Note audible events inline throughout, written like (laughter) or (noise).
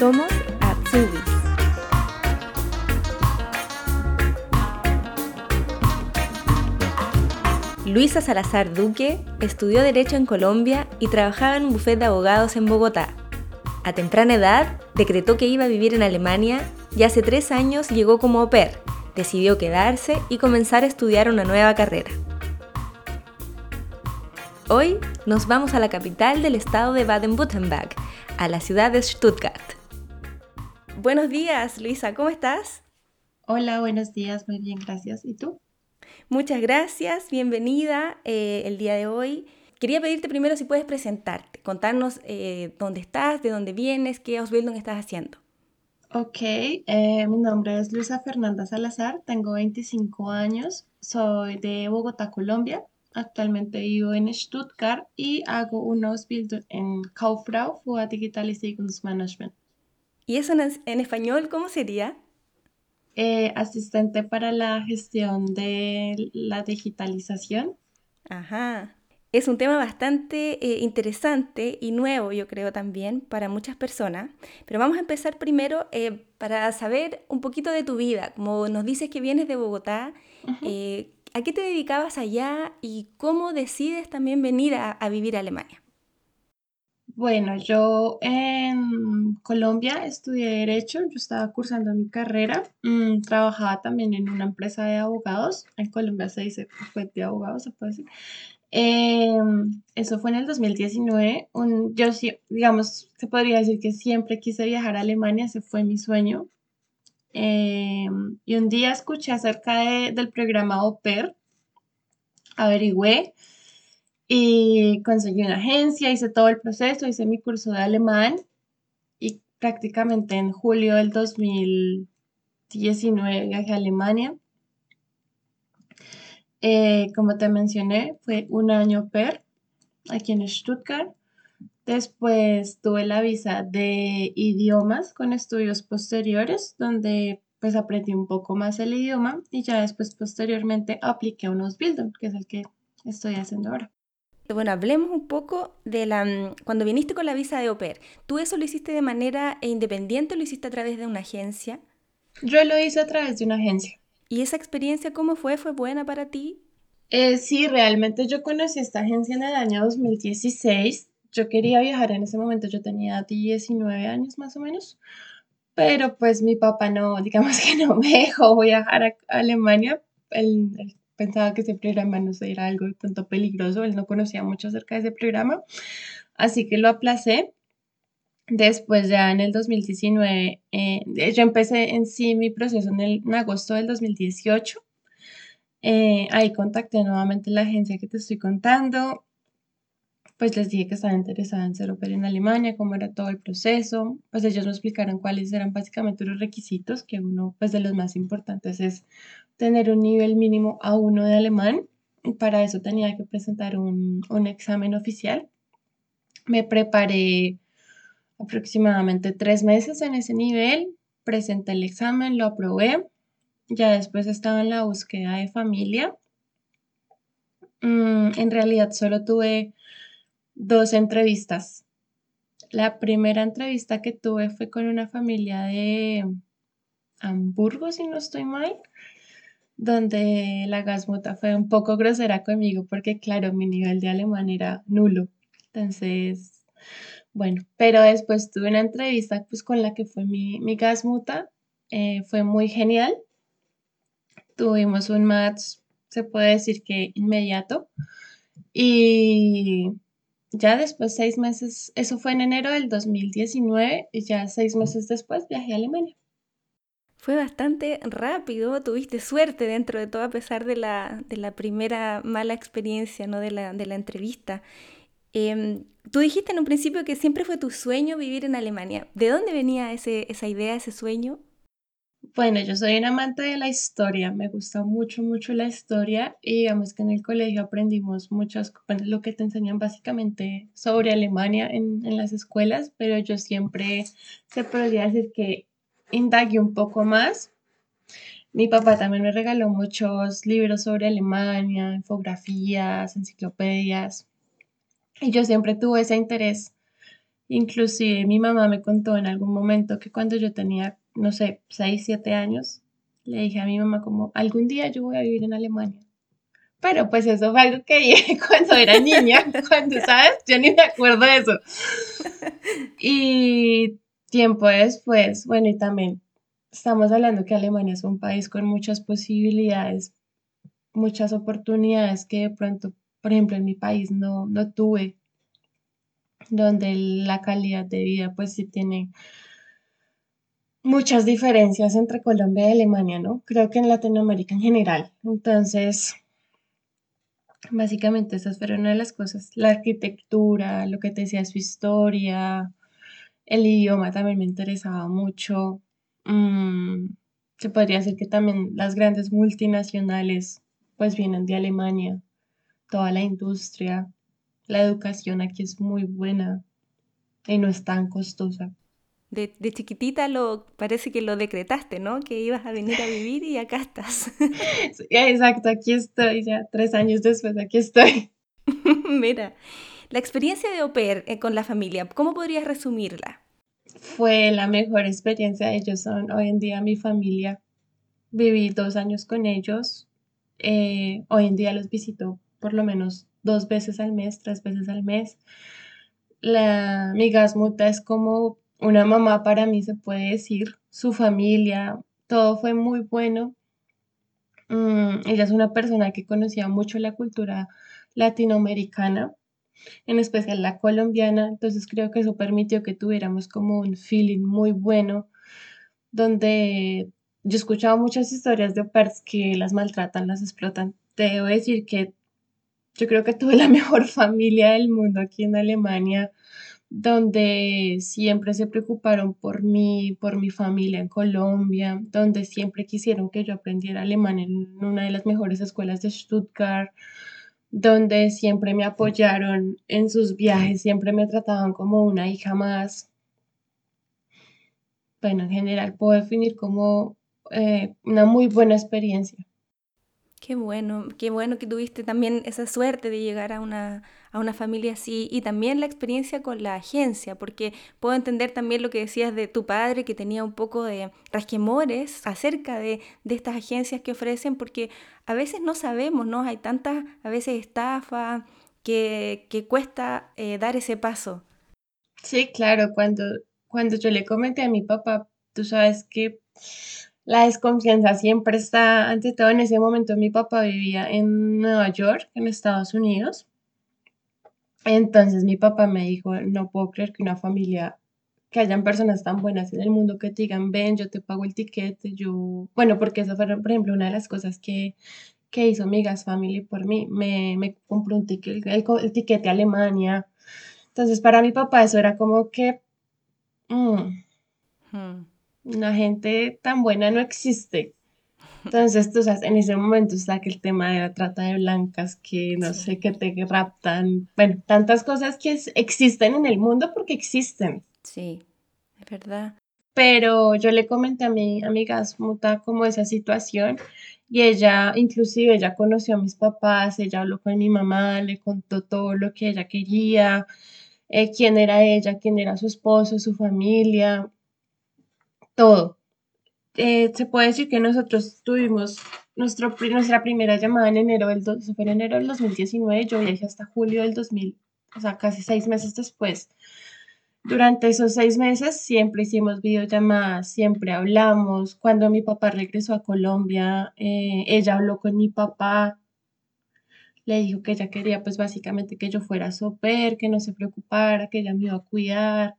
Somos Azubis. Luisa Salazar Duque estudió Derecho en Colombia y trabajaba en un bufete de abogados en Bogotá. A temprana edad, decretó que iba a vivir en Alemania y hace tres años llegó como au pair. Decidió quedarse y comenzar a estudiar una nueva carrera. Hoy nos vamos a la capital del estado de Baden-Württemberg, a la ciudad de Stuttgart. Buenos días, Luisa, ¿cómo estás? Hola, buenos días, muy bien, gracias. ¿Y tú? Muchas gracias, bienvenida eh, el día de hoy. Quería pedirte primero si puedes presentarte, contarnos eh, dónde estás, de dónde vienes, qué Ausbildung estás haciendo. Ok, eh, mi nombre es Luisa Fernanda Salazar, tengo 25 años, soy de Bogotá, Colombia. Actualmente vivo en Stuttgart y hago un Ausbildung en Kauffrau für Digitalisierungsmanagement. ¿Y eso en, en español cómo sería? Eh, asistente para la gestión de la digitalización. Ajá. Es un tema bastante eh, interesante y nuevo, yo creo también, para muchas personas. Pero vamos a empezar primero eh, para saber un poquito de tu vida. Como nos dices que vienes de Bogotá, ¿a qué te dedicabas allá y cómo decides también venir a, a vivir a Alemania? Bueno, yo en Colombia estudié Derecho, yo estaba cursando mi carrera, mm, trabajaba también en una empresa de abogados, en Colombia se dice pues, de abogados, se puede decir. Em, eso fue en el 2019, un, yo digamos, se podría decir que siempre quise viajar a Alemania, ese fue mi sueño. Em, y un día escuché acerca del programa Pair, averigüé y conseguí una agencia, hice todo el proceso, hice mi curso de alemán y prácticamente en julio del 2019 viajé a Alemania. Eh, como te mencioné, fue un año per aquí en Stuttgart. Después tuve la visa de idiomas con estudios posteriores, donde pues aprendí un poco más el idioma y ya después posteriormente apliqué a unos Bildung, que es el que estoy haciendo ahora. Bueno, hablemos un poco de la mm, cuando viniste con la visa de au pair. ¿Tú eso lo hiciste de manera independiente o lo hiciste a través de una agencia? Yo lo hice a través de una agencia. ¿Y esa experiencia cómo fue? ¿Fue buena para ti? Eh, sí, realmente yo conocí esta agencia en el año 2016. Yo quería viajar en ese momento, yo tenía 19 años más o menos, pero pues mi papá no, digamos (laughs) que no me dejó viajar a Alemania. El, el pensaba que ese programa no era algo tanto peligroso, él no conocía mucho acerca de ese programa, así que lo aplacé. Después ya en el 2019, eh, yo empecé en sí mi proceso en, el, agosto del 2018. Eh, ahí contacté nuevamente la agencia que te estoy contando. Pues les dije que estaba interesada en ser opera en Alemania, cómo era todo el proceso. Pues ellos me explicaron cuáles eran básicamente los requisitos, que uno pues de los más importantes es tener un nivel mínimo A1 de alemán. Para eso tenía que presentar un, examen oficial. Me preparé aproximadamente tres meses en ese nivel, presenté el examen, lo aprobé. Ya después estaba en la búsqueda de familia. Mm, en realidad solo tuve dos entrevistas. La primera entrevista que tuve fue con una familia de Hamburgo, si no estoy mal donde la gasmuta fue un poco grosera conmigo porque, claro, mi nivel de alemán era nulo. Entonces, bueno, pero después tuve una entrevista pues con la que fue mi, mi gasmuta, eh, fue muy genial. Tuvimos un match, se puede decir que inmediato. Y ya después, seis meses, eso fue en enero del 2019, y ya seis meses después viajé a Alemania. Fue bastante rápido, tuviste suerte dentro de todo a pesar de la, de la primera mala experiencia ¿no? de, la, de la entrevista. Em, tú dijiste en un principio que siempre fue tu sueño vivir en Alemania. ¿De dónde venía ese, esa idea, ese sueño? Bueno, yo soy un amante de la historia, me gusta mucho, mucho la historia y digamos que en el colegio aprendimos muchas, lo que te enseñan básicamente sobre Alemania en, en las escuelas, pero yo siempre se podría decir que indagué un poco más. Mi papá también me regaló muchos libros sobre Alemania, infografías, enciclopedias. Y yo siempre tuve ese interés. Inclusive mi mamá me contó en algún momento que cuando yo tenía, no sé, 6, 7 años, le dije a mi mamá como, algún día yo voy a vivir en Alemania. Pero pues eso fue algo que dije (laughs) cuando era niña, (laughs) cuando, ¿sabes? Yo ni me acuerdo de eso. Y tiempo después, bueno, y también estamos hablando que Alemania es un país con muchas posibilidades, muchas oportunidades que de pronto, por ejemplo, en mi país no, no tuve, donde la calidad de vida pues sí tiene muchas diferencias entre Colombia y Alemania, ¿no? Creo que en Latinoamérica en general. Entonces, básicamente esas fueron una de las cosas. La arquitectura, lo que te decía, su historia, el idioma también me interesaba mucho. Mm, se podría decir que también las grandes multinacionales pues vienen de Alemania, toda la industria, la educación aquí es muy buena y no es tan costosa. De, de, chiquitita lo parece que lo decretaste, ¿no? Que ibas a venir a vivir y acá estás. (laughs) exacto, aquí estoy ya, tres años después, aquí estoy. (laughs) Mira, la experiencia de au pair eh, con la familia, ¿cómo podrías resumirla? Fue la mejor experiencia. Ellos son hoy en día mi familia. Viví dos años con ellos. Eh, hoy en día los visito por lo menos dos veces al mes, tres veces al mes. La, mi gasmuta es como una mamá para mí, se puede decir, su familia, todo fue muy bueno. Mm, ella es una persona que conocía mucho la cultura latinoamericana, en especial la colombiana, entonces creo que eso permitió que tuviéramos como un feeling muy bueno, donde yo he escuchado muchas historias de operas que las maltratan, las explotan. Debo decir que yo creo que tuve la (laughs) mejor familia del mundo aquí en Alemania donde siempre se preocuparon por mí, por mi familia en Colombia, donde siempre quisieron que yo aprendiera alemán en una de las mejores escuelas de Stuttgart, donde siempre me apoyaron en sus viajes, siempre me trataban como una hija más. Bueno, en general puedo definir como eh, una muy buena experiencia. Qué bueno, qué bueno que tuviste también esa suerte de llegar a una, a una familia así y también la experiencia con la agencia, porque puedo entender también lo que decías de tu padre que tenía un poco de rasquemores acerca de, de estas agencias que ofrecen, porque a veces no sabemos, ¿no? Hay tantas, a veces estafa, que, que cuesta eh, dar ese paso. Sí, claro, cuando, cuando yo le comenté a mi papá, tú sabes que la desconfianza siempre está ante todo. En ese momento mi papá vivía en Nueva York, en Estados Unidos. Entonces mi papá me dijo, no puedo creer que una familia, que hayan personas tan buenas en el mundo que te digan, ven, yo te pago el tiquete, yo, bueno, porque esa fue, por ejemplo, una de las cosas que, que hizo mi Gas Family por mí, me, me compró un ticket, el, tiquete a Alemania. Entonces para mi papá eso era como que... Mm, hmm. Una gente tan buena no existe. Entonces, tú sabes, en ese momento está que el tema de la trata de blancas, que no sé, que te raptan, bueno, tantas cosas que existen en el mundo porque existen. Sí, es verdad. Pero yo le comenté a mi amiga Smuta como esa situación y ella, inclusive, ella conoció a mis papás, ella habló con mi mamá, le contó todo lo que ella quería, eh, quién era ella, quién era su esposo, su familia todo. Eh, se puede decir que nosotros tuvimos nuestro, nuestra primera llamada en enero del, fue en enero del 2019, yo viajé hasta julio del 2000, o sea, casi seis meses después. Durante esos seis meses siempre hicimos videollamadas, siempre hablamos. Cuando mi papá regresó a Colombia, eh, ella habló con mi papá, le dijo que ella quería pues básicamente que yo fuera súper, que no se preocupara, que ella me iba a cuidar.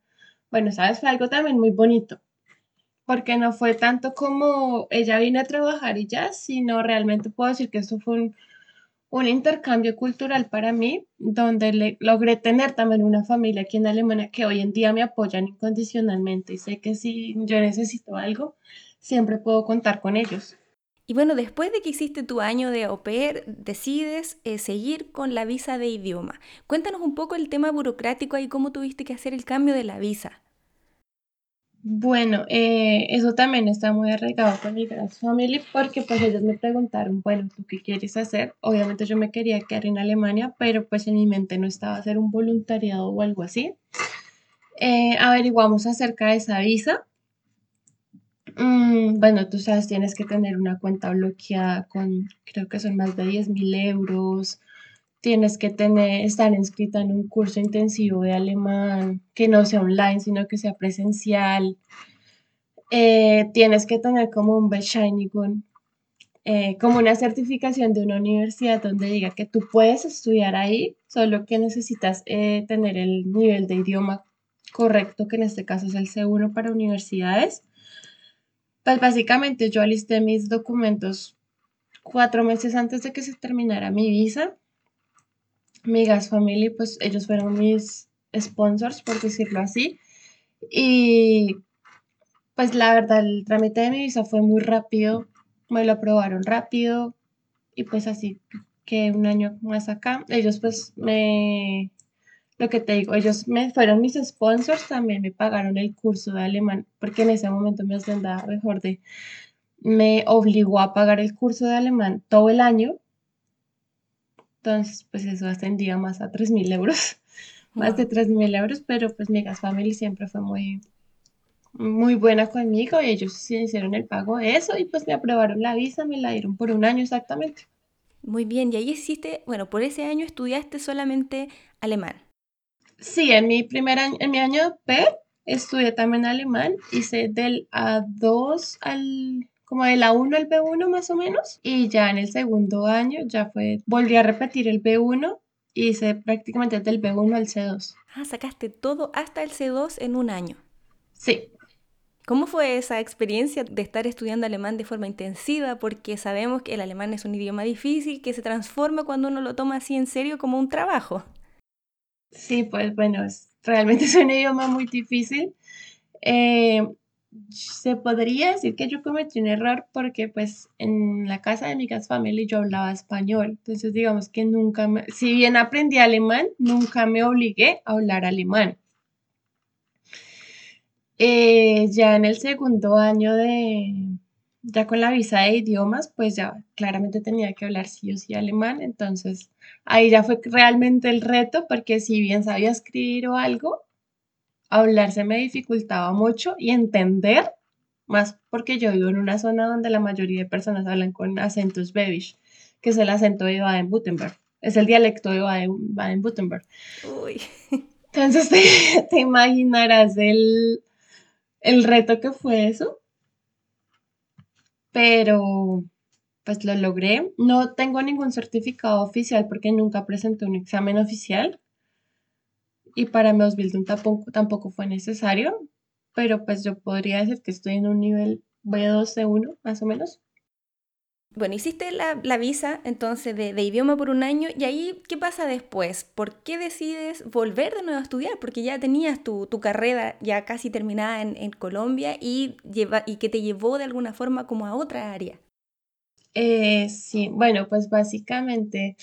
Bueno, sabes, fue algo también muy bonito porque no fue tanto como ella vino a trabajar y ya, sino realmente puedo decir que esto fue un, un intercambio cultural para mí, donde logré tener también una familia aquí en Alemania que hoy en día me apoyan incondicionalmente y sé que si yo necesito algo, siempre puedo contar con ellos. Y bueno, después de que hiciste tu año de au decides eh, seguir con la visa de idioma. Cuéntanos un poco el tema burocrático y cómo tuviste que hacer el cambio de la visa. Bueno, eh, eso también está muy arraigado con mi gran family porque pues ellos me preguntaron, bueno, ¿tú qué quieres hacer? Obviamente yo me quería quedar en Alemania, pero pues en mi mente no estaba hacer un voluntariado o algo así. Eh, averiguamos acerca de esa visa. Mm, bueno, tú sabes, tienes que tener una cuenta bloqueada con, creo que son más de 10 mil euros. Tienes que tener, estar inscrita en un curso intensivo de alemán, que no sea online, sino que sea presencial. Eh, tienes que tener como un Bescheinigung, eh, como una certificación de una universidad donde diga que tú puedes estudiar ahí, solo que necesitas eh, tener el nivel de idioma correcto, que en este caso es el C1 para universidades. Pues básicamente yo alisté mis documentos cuatro meses antes de que se terminara mi visa. Mi Gas Family, pues ellos fueron mis sponsors, por decirlo así. Y pues la verdad, el trámite de mi visa fue muy rápido, me lo aprobaron rápido y pues así que un año más acá, ellos pues me, lo que te digo, ellos me fueron mis sponsors, también me pagaron el curso de alemán, porque en ese momento mi hacendada mejor de, me obligó a pagar el curso de alemán todo el año. Entonces, pues eso ascendía más a 3 mil euros, (laughs) más de 3 mil euros, pero pues mi gas family siempre fue muy, muy buena conmigo y ellos sí hicieron el pago de eso y pues me aprobaron la visa, me la dieron por un año exactamente. Muy bien, y ahí hiciste, bueno, por ese año estudiaste solamente alemán. Sí, en mi primer año, en mi año P estudié también alemán, hice del A2 al, como del A1 al B1 más o menos, y ya en el segundo año ya fue, volví a repetir el B1, hice prácticamente del B1 al C2. Ah, sacaste todo hasta el C2 en un año. Sí. ¿Cómo fue esa experiencia de estar estudiando alemán de forma intensiva? Porque sabemos que el alemán es un idioma difícil que se transforma cuando uno lo toma así en serio como un trabajo. Sí, pues bueno, es, realmente (laughs) es un idioma muy difícil. Eh, se podría decir que yo cometí un error porque pues en la casa de mi gas family yo hablaba español, entonces digamos que nunca, si bien aprendí alemán, nunca me obligué a hablar alemán. Eh, ya en el segundo año de, ya con la visa de idiomas, pues ya claramente tenía que hablar sí o sí alemán, entonces ahí ya fue realmente el reto, porque si bien sabía escribir o algo, hablar se me dificultaba mucho y entender, más porque yo vivo en una zona donde la mayoría de personas hablan con acentos bebish, que es el acento de Baden-Württemberg, es el dialecto de Baden-Württemberg. Uy. (laughs) Entonces te, imaginarás el, el reto que fue eso pero pues lo logré. No tengo ningún certificado oficial porque nunca presenté un examen oficial y para mi tampoco, tampoco fue necesario, pero pues yo podría decir que estoy en un nivel B2, C1 más o menos. Bueno, hiciste la, visa entonces de, idioma por un año y ahí, ¿qué pasa después? ¿Por qué decides volver de nuevo a estudiar? Porque ya tenías tu, carrera ya casi terminada en, Colombia y, lleva, y que te llevó de alguna forma como a otra área. Eh, sí, bueno, pues básicamente,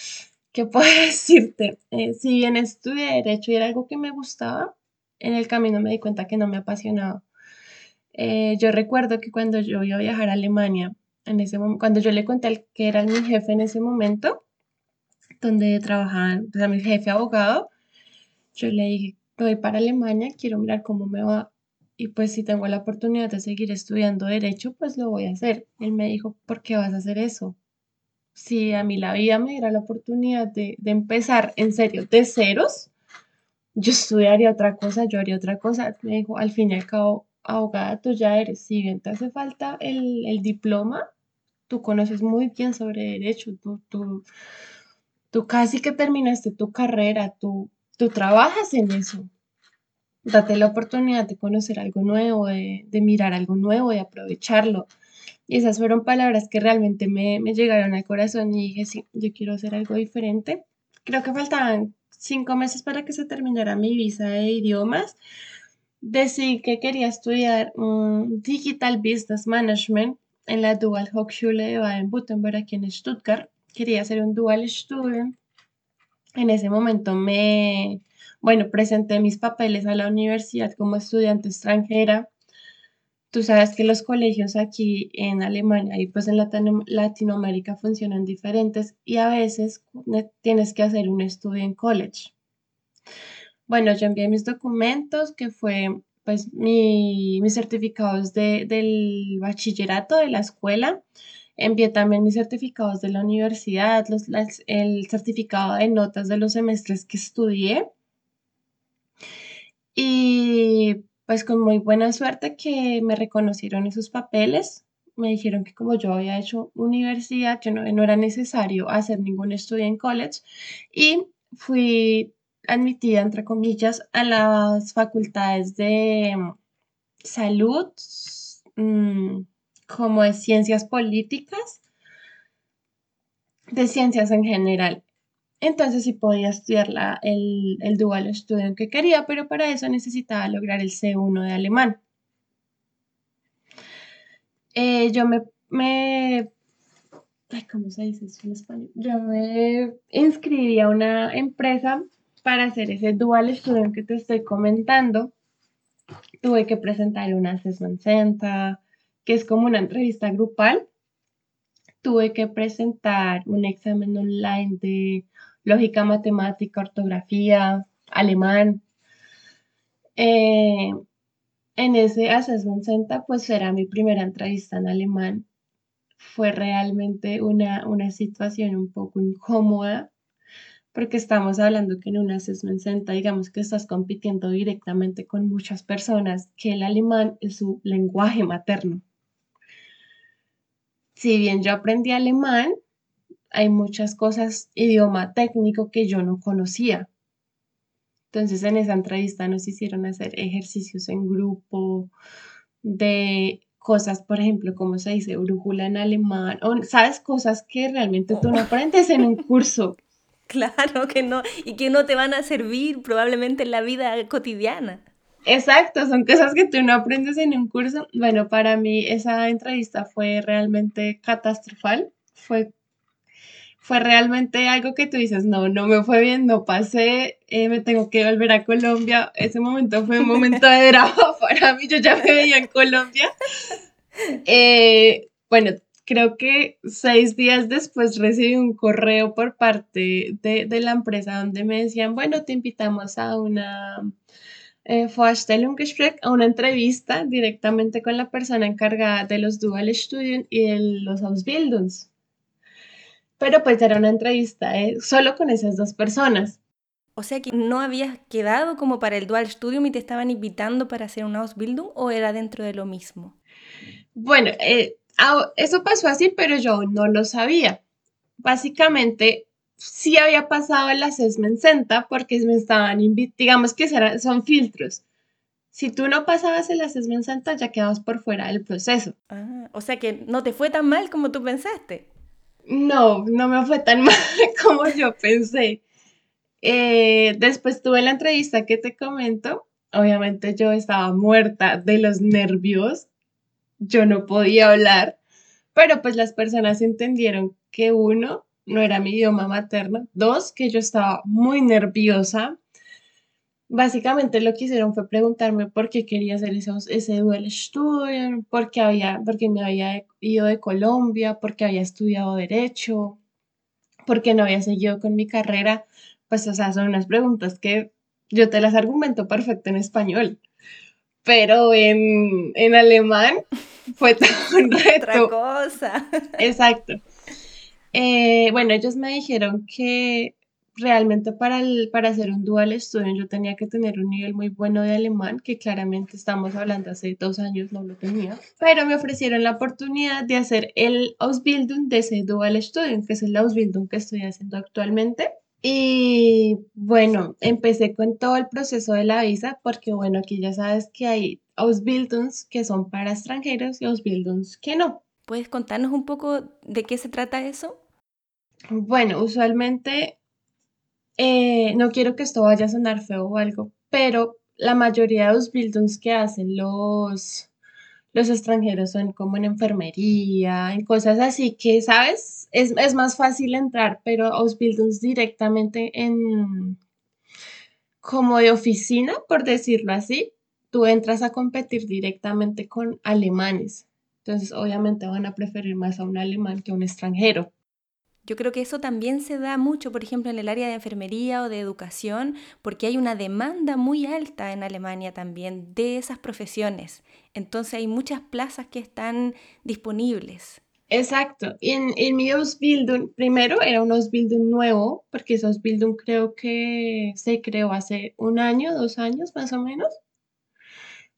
¿qué puedo (laughs) decirte? Eh, si bien estudié Derecho y era algo que me gustaba, en el camino me di cuenta que no me apasionaba. Eh, yo recuerdo que cuando yo iba a viajar a Alemania, en ese momento, cuando yo le conté al que era mi jefe en ese momento, donde trabajaban, o sea, mi jefe abogado, yo le dije, voy para Alemania, quiero mirar cómo me va. Y pues si tengo la oportunidad de seguir estudiando derecho, pues lo voy a hacer. Él me dijo, ¿por qué vas a hacer eso? Si a mí la vida me diera la oportunidad de, de empezar en serio de ceros, yo estudiaría otra cosa, yo haría otra cosa. Me dijo, al fin y al cabo, abogada tú ya eres. Si bien te hace falta el, el diploma, tú conoces muy bien sobre derecho, tú, tú, tú casi que terminaste tu carrera, tú, tú trabajas en eso. Date la oportunidad de conocer algo nuevo, de, mirar algo nuevo, de aprovecharlo. Y esas fueron palabras que realmente me, me llegaron al corazón y dije, sí, yo quiero hacer algo diferente. Creo que faltaban cinco meses para que se terminara mi visa de idiomas. Decidí que quería estudiar Digital Business Management en la Dual Hochschule de Baden-Württemberg aquí en Stuttgart. Quería hacer un dual student. En ese momento me, bueno, presenté mis papeles a la universidad como estudiante extranjera. Tú sabes que los colegios aquí en Alemania y pues en Latinoamérica funcionan diferentes y a veces tienes que hacer un estudio en college. Bueno, yo envié mis documentos, que fue pues mi, mis certificados de, del bachillerato de la escuela. Envié también mis certificados de la universidad, los, el certificado de notas de los semestres que estudié. Y pues con muy buena suerte que me reconocieron esos papeles. Me dijeron que como yo había hecho universidad, que no, no era necesario hacer ningún estudio en college. Y fui admitida, entre comillas, a las facultades de mm, salud, mm, como de ciencias políticas, de ciencias en general. Entonces sí podía estudiar el, el dual estudio que quería, pero para eso necesitaba lograr el C1 de alemán. Eh, yo me, me ¿cómo se dice eso en español? Yo me inscribí a una empresa para hacer ese dual estudio que te estoy comentando. Tuve que presentar una assessment center, que es como una entrevista grupal. Tuve que presentar un examen online de lógica matemática, ortografía, alemán. Eh, en ese assessment center, pues era mi primera entrevista en alemán fue realmente una, situación un poco incómoda porque estamos hablando que en una assessment center, digamos que estás compitiendo directamente con muchas personas, que el alemán es su lenguaje materno. Si bien yo aprendí alemán, hay muchas cosas, idioma técnico que yo no conocía. Entonces en esa entrevista nos hicieron hacer ejercicios en grupo de cosas, por ejemplo, como se dice brújula en alemán, o sabes cosas que realmente tú no aprendes en un curso. (laughs) Claro que no, y que no te van a servir probablemente en la vida cotidiana. Exacto, son cosas que tú no aprendes en un curso. Bueno, para mí esa entrevista fue realmente catastrófica, fue fue realmente algo que tú dices, no, no me fue bien, no pasé, eh, me tengo que volver a Colombia. Ese momento fue un momento de drama (laughs) para mí, yo ya me veía en Colombia. Eh, bueno, creo que seis días después recibí un correo por parte de, de la empresa donde me decían, bueno, te invitamos a una eh, a una entrevista directamente con la persona encargada de los Dual Student y de los Ausbildungs pero pues era una entrevista eh, solo con esas dos personas. O sea que no habías quedado como para el Dual Studium y te estaban invitando para hacer un Ausbildung o era dentro de lo mismo? Bueno, eh, eso pasó así, pero yo no lo sabía. Básicamente, sí había pasado el assessment center porque me estaban invitando, digamos que son filtros. Si tú no pasabas el assessment center, ya quedabas por fuera del proceso. Ah, o sea que no te fue tan mal como tú pensaste. No, no me fue tan (laughs) mal como yo pensé. Eh, después tuve la entrevista que te comento. Obviamente yo estaba muerta de los nervios. Yo no podía hablar, pero pues las personas entendieron que uno, no era mi idioma materno. Dos, que yo estaba muy nerviosa básicamente lo que hicieron fue preguntarme por qué quería hacer esos, ese dual studium, por qué había, porque me había ido de Colombia, porque había estudiado Derecho, por qué no había seguido con mi carrera. Pues, o sea, son unas preguntas que yo te las argumento perfecto en español, pero en, en alemán fue todo un (laughs) reto. Otra cosa. Exacto. Eh, bueno, ellos me dijeron que realmente para, para hacer un dual studio yo tenía que tener un nivel muy bueno de alemán, que claramente estamos hablando hace dos años no lo tenía, pero me ofrecieron la oportunidad de hacer el Ausbildung de ese dual studio, que es el Ausbildung que estoy haciendo actualmente. Y bueno, empecé con todo el proceso de la visa, porque bueno, aquí ya sabes que hay Ausbildungs que son para extranjeros y Ausbildungs que no. ¿Puedes contarnos un poco de qué se trata eso? Bueno, usualmente eh, no quiero que esto vaya a sonar feo o algo, pero la mayoría de los buildings que hacen los, los extranjeros son como en enfermería, en cosas así que, ¿sabes? Es, más fácil entrar, pero los buildings directamente en como de oficina, por decirlo así, tú entras a competir directamente con alemanes. Entonces, obviamente van a preferir más a un alemán que a un extranjero. Yo creo que eso también se da mucho, por ejemplo, en el área de enfermería o de educación, porque hay una demanda muy alta en Alemania también de esas profesiones. Entonces hay muchas plazas que están disponibles. Exacto. Y en, en mi Ausbildung, primero era un Ausbildung nuevo, porque ese Ausbildung creo que se creó hace un año, dos años más o menos.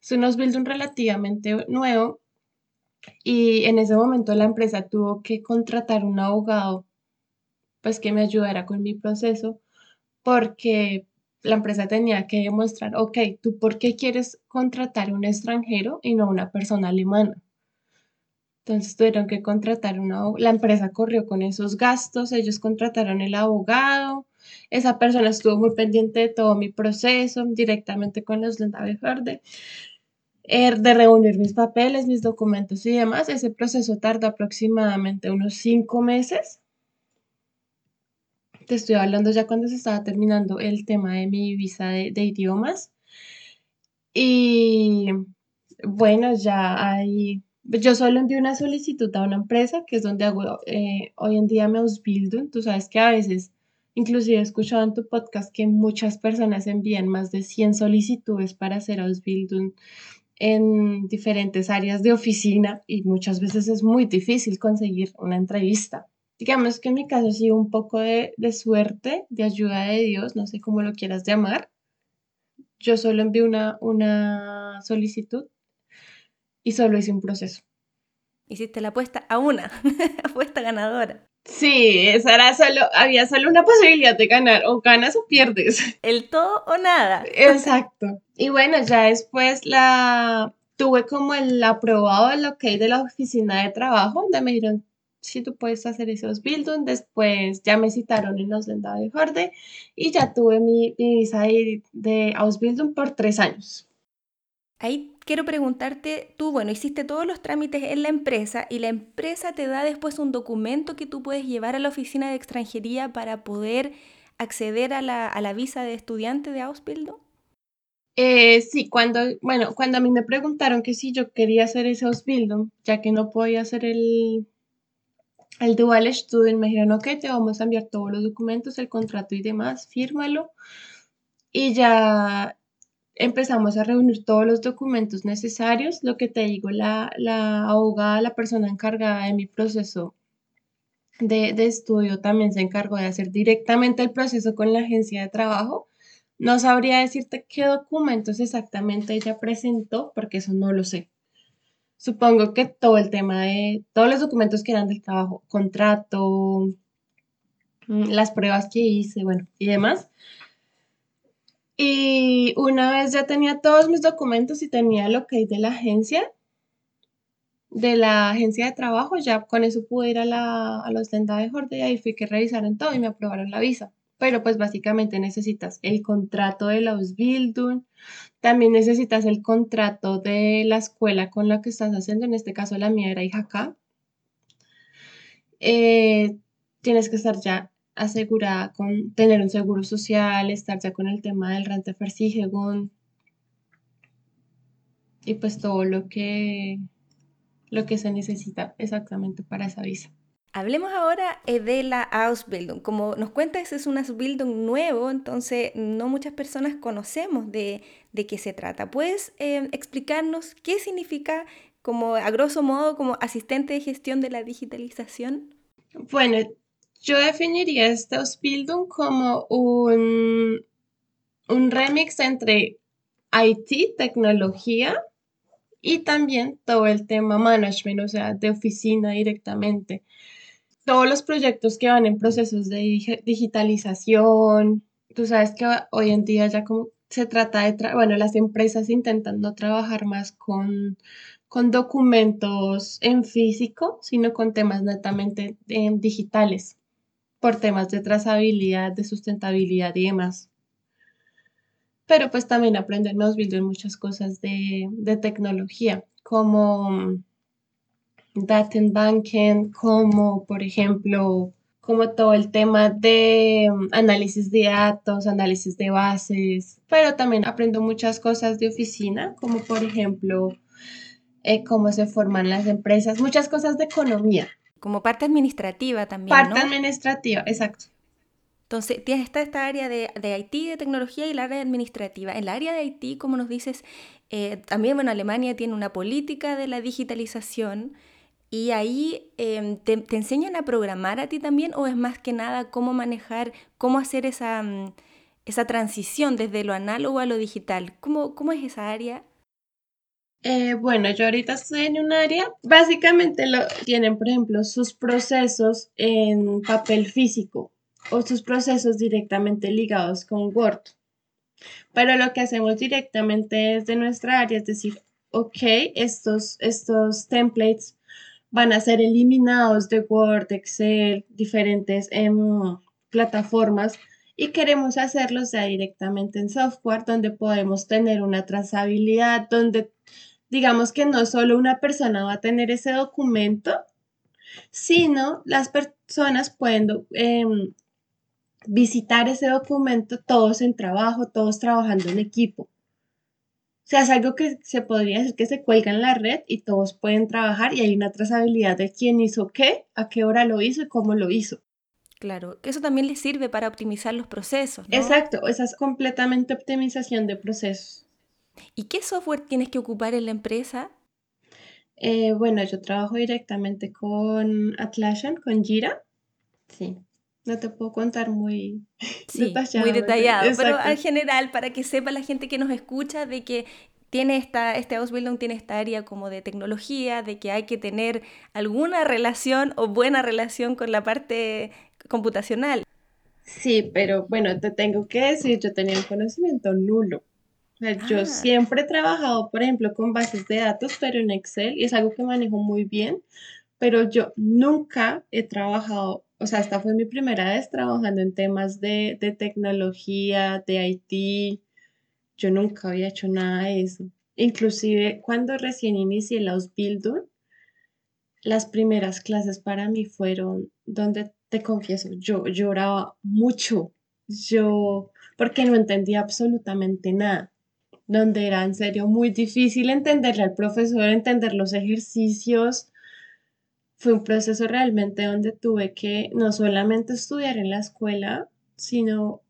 Es un Ausbildung relativamente nuevo. Y en ese momento la empresa tuvo que contratar un abogado pues que me ayudara con mi proceso, porque la empresa tenía que demostrar, ok, ¿tú por qué quieres contratar un extranjero y no una persona alemana? Entonces tuvieron que contratar una, la empresa corrió con esos gastos, ellos contrataron el abogado, esa persona estuvo muy pendiente de todo mi proceso, directamente con los Verde, er, de reunir mis papeles, mis documentos y demás. Ese proceso tardó aproximadamente unos cinco meses te estoy hablando ya cuando se estaba terminando el tema de mi visa de, idiomas. Y bueno, ya hay, yo solo envío una solicitud a una empresa, que es donde hago eh, hoy en día me Ausbildung. Tú sabes que a veces, inclusive he escuchado en tu podcast que muchas personas envían más de 100 solicitudes para hacer Ausbildung en diferentes áreas de oficina y muchas veces es muy difícil conseguir una entrevista. Digamos que en mi caso sí un poco de, suerte, de ayuda de Dios, no sé cómo lo quieras llamar. Yo solo envié una, una solicitud y solo hice un proceso. Hiciste la apuesta a una, (laughs) apuesta ganadora. Sí, esa era solo, había solo una posibilidad de ganar, o ganas o pierdes. (laughs) El todo o nada. Exacto. Y bueno, ya después la tuve como el aprobado, el ok de la oficina de trabajo, donde me dijeron, si tú puedes hacer esos Bildung. Después ya me citaron en Ausländer de Jorde y ya tuve mi, visa de, Ausbildung por tres años. Ahí quiero preguntarte, tú, bueno, hiciste todos los trámites en la empresa y la empresa te da después un documento que tú puedes llevar a la oficina de extranjería para poder acceder a la, a la visa de estudiante de Ausbildung. Eh, sí, cuando, bueno, cuando a mí me preguntaron que si yo quería hacer ese Ausbildung, ya que no podía hacer el, el Dual Student me dijeron, ok, te vamos a enviar todos los documentos, el contrato y demás, fírmalo. Y ya empezamos a reunir todos los documentos necesarios. Lo que te digo, la, abogada, la persona encargada de mi proceso de, estudio también se encargó de hacer directamente el proceso con la agencia de trabajo. No sabría decirte qué documentos exactamente ella presentó, porque eso no lo sé supongo que todo el tema de todos los documentos que eran del trabajo, contrato, mm, las pruebas que hice, bueno, y demás. Y una vez ya tenía todos mis documentos y tenía lo que hay de la agencia, de la agencia de trabajo, ya con eso pude ir a, la, a los de Jorge y ahí fui que revisaron todo y me aprobaron la visa pero pues básicamente necesitas el contrato de la Ausbildung, también necesitas el contrato de la escuela con la que estás haciendo, en este caso la mía era IJK. Eh, tienes que estar ya asegurada con tener un seguro social, estar ya con el tema del Renteversicherung y pues todo lo que, lo que se necesita exactamente para esa visa. Hablemos ahora eh, de la Ausbildung. Como nos cuentas, es un Ausbildung nuevo, entonces no muchas personas conocemos de, qué se trata. ¿Puedes eh, explicarnos qué significa, como a grosso modo, como asistente de gestión de la digitalización? Bueno, yo definiría este Ausbildung como un, un remix entre IT, tecnología, y también todo el tema management, o sea, de oficina directamente todos los proyectos que van en procesos de digitalización, tú sabes que hoy en día ya como se trata de, bueno, las empresas intentan no trabajar más con, con documentos en físico, sino con temas netamente digitales, por temas de trazabilidad, de sustentabilidad y demás. Pero pues también aprendemos en muchas cosas de, de tecnología, como Datenbanken, como por ejemplo, como todo el tema de mm, análisis de datos, análisis de bases, pero también aprendo muchas cosas de oficina, como por ejemplo, eh, cómo se forman las empresas, muchas cosas de economía. como parte administrativa también. Parte administrativa, exacto. Entonces, tienes esta, esta área de, de IT, de tecnología y el área administrativa. En la área de IT, como nos dices, eh, también, bueno, Alemania tiene una política de la digitalización y ahí em, te, enseñan a programar a ti también o es más que nada cómo manejar, cómo hacer esa, mm, esa transición desde lo análogo a lo digital. ¿Cómo, cómo es esa área? Eh, bueno, yo ahorita estoy en un área, básicamente lo, tienen, por ejemplo, sus procesos en papel físico o sus procesos directamente ligados con Word. Pero lo que hacemos directamente desde nuestra área es decir, ok, estos, estos templates van a ser eliminados de Word, Excel, diferentes em, plataformas y queremos hacerlos ya directamente en software donde podemos tener una trazabilidad, donde digamos que no solo una persona va a tener ese documento, sino las personas pueden em, visitar ese documento todos en trabajo, todos trabajando en equipo. O sea, es algo que se podría decir que se cuelga en la red y todos pueden trabajar y hay una trazabilidad de quién hizo qué, a qué hora lo hizo y cómo lo hizo. Claro, que eso también le sirve para optimizar los procesos. Exacto, esa es completamente optimización de procesos. ¿Y qué software tienes que ocupar en la empresa? Eh, bueno, yo trabajo directamente con Atlassian, con Jira. Sí, no te puedo contar muy detallado. Muy detallado, pero en general, para que sepa la gente que nos escucha de que tiene esta, este Ausbildung tiene esta área como de tecnología, de que hay que tener alguna relación o buena relación con la parte computacional. Sí, pero bueno, te tengo que decir, yo tenía un conocimiento nulo. Yo ah. siempre he trabajado, por ejemplo, con bases de datos, pero en Excel, y es algo que manejo muy bien, pero yo nunca he trabajado, o sea, esta fue mi primera vez trabajando en temas de, tecnología, de IT. Yo nunca había hecho nada de eso. Inclusive cuando recién inicié la Ausbildung, las primeras clases para mí fueron donde, te confieso, yo lloraba mucho, yo, porque no entendía absolutamente nada donde era en serio muy difícil entenderle al profesor, entender los ejercicios. Fue un proceso realmente donde tuve que no solamente estudiar en la escuela, sino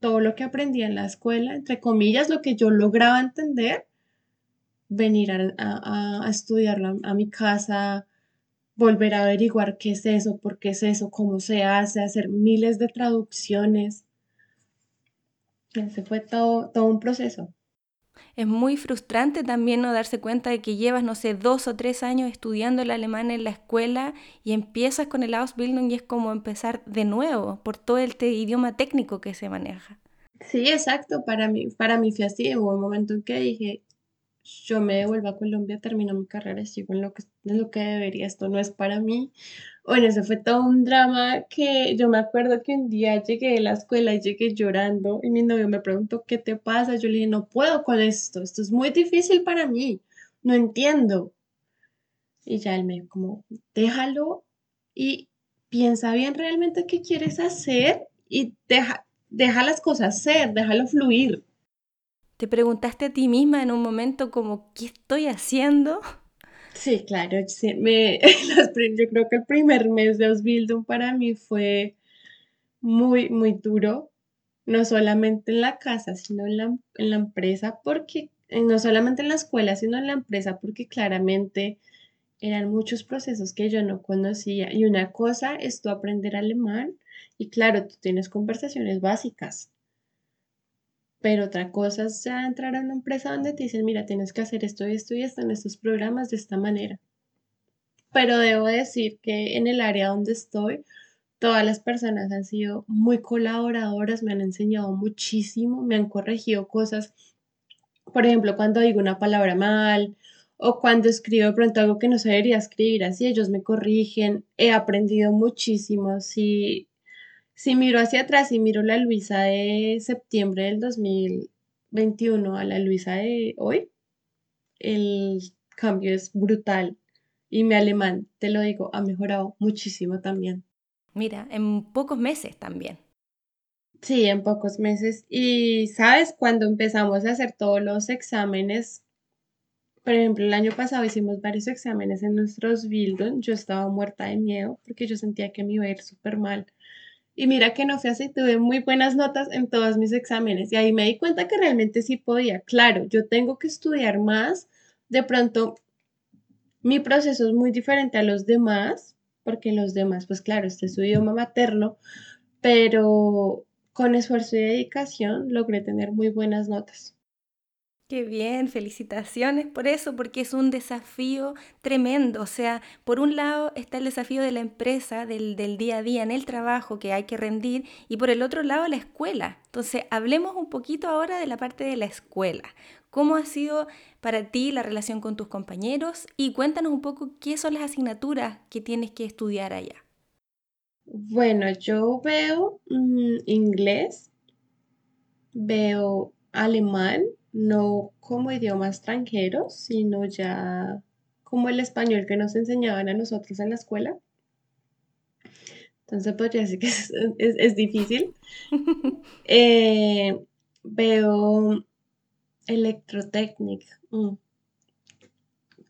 todo lo que aprendía en la escuela, entre comillas, lo que yo lograba entender, venir a, estudiarlo a, a mi casa, volver a averiguar qué es eso, por qué es eso, cómo se hace, hacer miles de traducciones. Ese fue todo, todo un proceso. Es muy frustrante también no darse cuenta de que llevas, no sé, dos o tres años estudiando el alemán en la escuela y empiezas con el Ausbildung y es como empezar de nuevo por todo el idioma técnico que se maneja. Sí, exacto. Para mí, para mí fue así. Hubo un momento en que dije, yo me devuelvo a Colombia, termino mi carrera, sigo en lo que, en lo que debería, esto no es para mí. Bueno, ese fue todo un drama que yo me acuerdo que un día llegué de la escuela y llegué llorando y mi novio me preguntó, ¿qué te pasa? Yo le dije, no puedo con esto, esto es muy difícil para mí, no entiendo. Y ya él me dijo como, déjalo y piensa bien realmente qué quieres hacer y deja, deja las cosas ser, déjalo fluir. ¿Te preguntaste a ti misma en un momento como, ¿qué estoy haciendo? Sí, claro. (laughs) yo creo que el primer mes de Ausbildung para mí fue muy, muy duro, no solamente en la casa, sino en la, en la empresa, porque eh, no solamente en la escuela, sino en la empresa, porque claramente eran muchos procesos que yo no conocía. Y una cosa es tú aprender alemán y claro, tú tienes conversaciones básicas, pero otra cosa es ya entrar a una empresa donde te dicen, mira, tienes que hacer esto y esto y esto en estos programas de esta manera. Pero debo decir que en el área donde estoy, todas las personas han sido muy colaboradoras, me han enseñado muchísimo, me han corregido cosas. Por ejemplo, cuando digo una palabra mal o cuando escribo de pronto algo que no se debería escribir así, ellos me corrigen. He aprendido muchísimo. Si si miro hacia atrás y miro la Luisa de septiembre del 2021 a la Luisa de hoy, el cambio es brutal. Y mi alemán, te lo digo, ha mejorado muchísimo también. Mira, en pocos meses también. Sí, en pocos meses. Y sabes, cuando empezamos a hacer todos los exámenes Por ejemplo, el año pasado hicimos varios exámenes en nuestros Bildung. Yo estaba muerta de miedo porque yo sentía que me iba a ir súper mal. Y mira que no fue así, tuve muy buenas notas en todos mis exámenes y ahí me di cuenta que realmente sí podía. Claro, yo tengo que estudiar más. De pronto, mi proceso es muy diferente a los demás, porque los demás, pues claro, este es su idioma materno, pero con esfuerzo y dedicación logré tener muy buenas notas. Qué bien, felicitaciones por eso, porque es un desafío tremendo. O sea, por un lado está el desafío de la empresa, del, del, día a día en el trabajo que hay que rendir, y por el otro lado la escuela. Entonces, hablemos un poquito ahora de la parte de la escuela. ¿Cómo ha sido para ti la relación con tus compañeros? Y cuéntanos un poco qué son las asignaturas que tienes que estudiar allá. Bueno, yo veo mm, inglés, veo alemán, no como idioma extranjero, sino ya como el español que nos enseñaban a nosotros en la escuela. Entonces podría decir que (laughs) es, difícil. (laughs) Eh, veo electrotécnica, mm,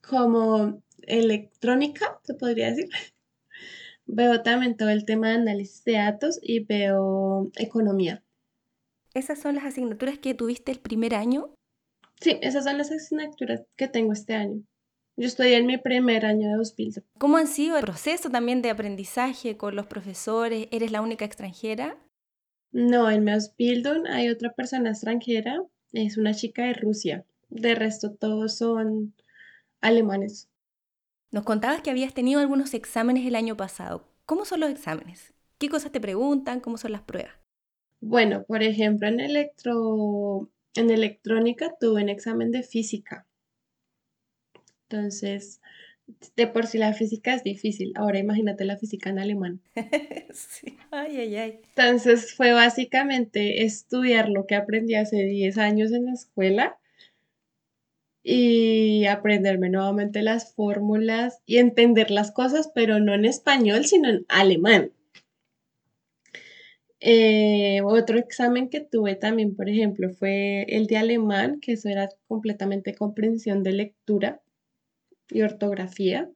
como electrónica, se podría decir. (laughs) Veo también todo el tema de análisis de datos y veo economía. ¿Esas son las asignaturas que tuviste el primer año? Sí, esas son las asignaturas que tengo este año. Yo estoy en mi primer año de Ausbildung. ¿Cómo ha sido el proceso también de aprendizaje con los profesores? ¿Eres la única extranjera? No, en mi Ausbildung hay otra persona extranjera, es una chica de Rusia. De resto, todos son alemanes. Nos contabas que habías tenido algunos exámenes el año pasado. ¿Cómo son los exámenes? ¿Qué cosas te preguntan? ¿Cómo son las pruebas? Bueno, por ejemplo, en electro, en electrónica tuve un examen de física. Entonces, de por sí la física es difícil. Ahora imagínate la física en alemán. (laughs) sí. Ay, ay, ay. Entonces fue básicamente estudiar lo que aprendí hace 10 años en la escuela y aprenderme nuevamente las fórmulas y entender las cosas, pero no en español, sino en alemán. Eh, otro examen que tuve también, por ejemplo, fue el de alemán, que eso era completamente comprensión de lectura y ortografía.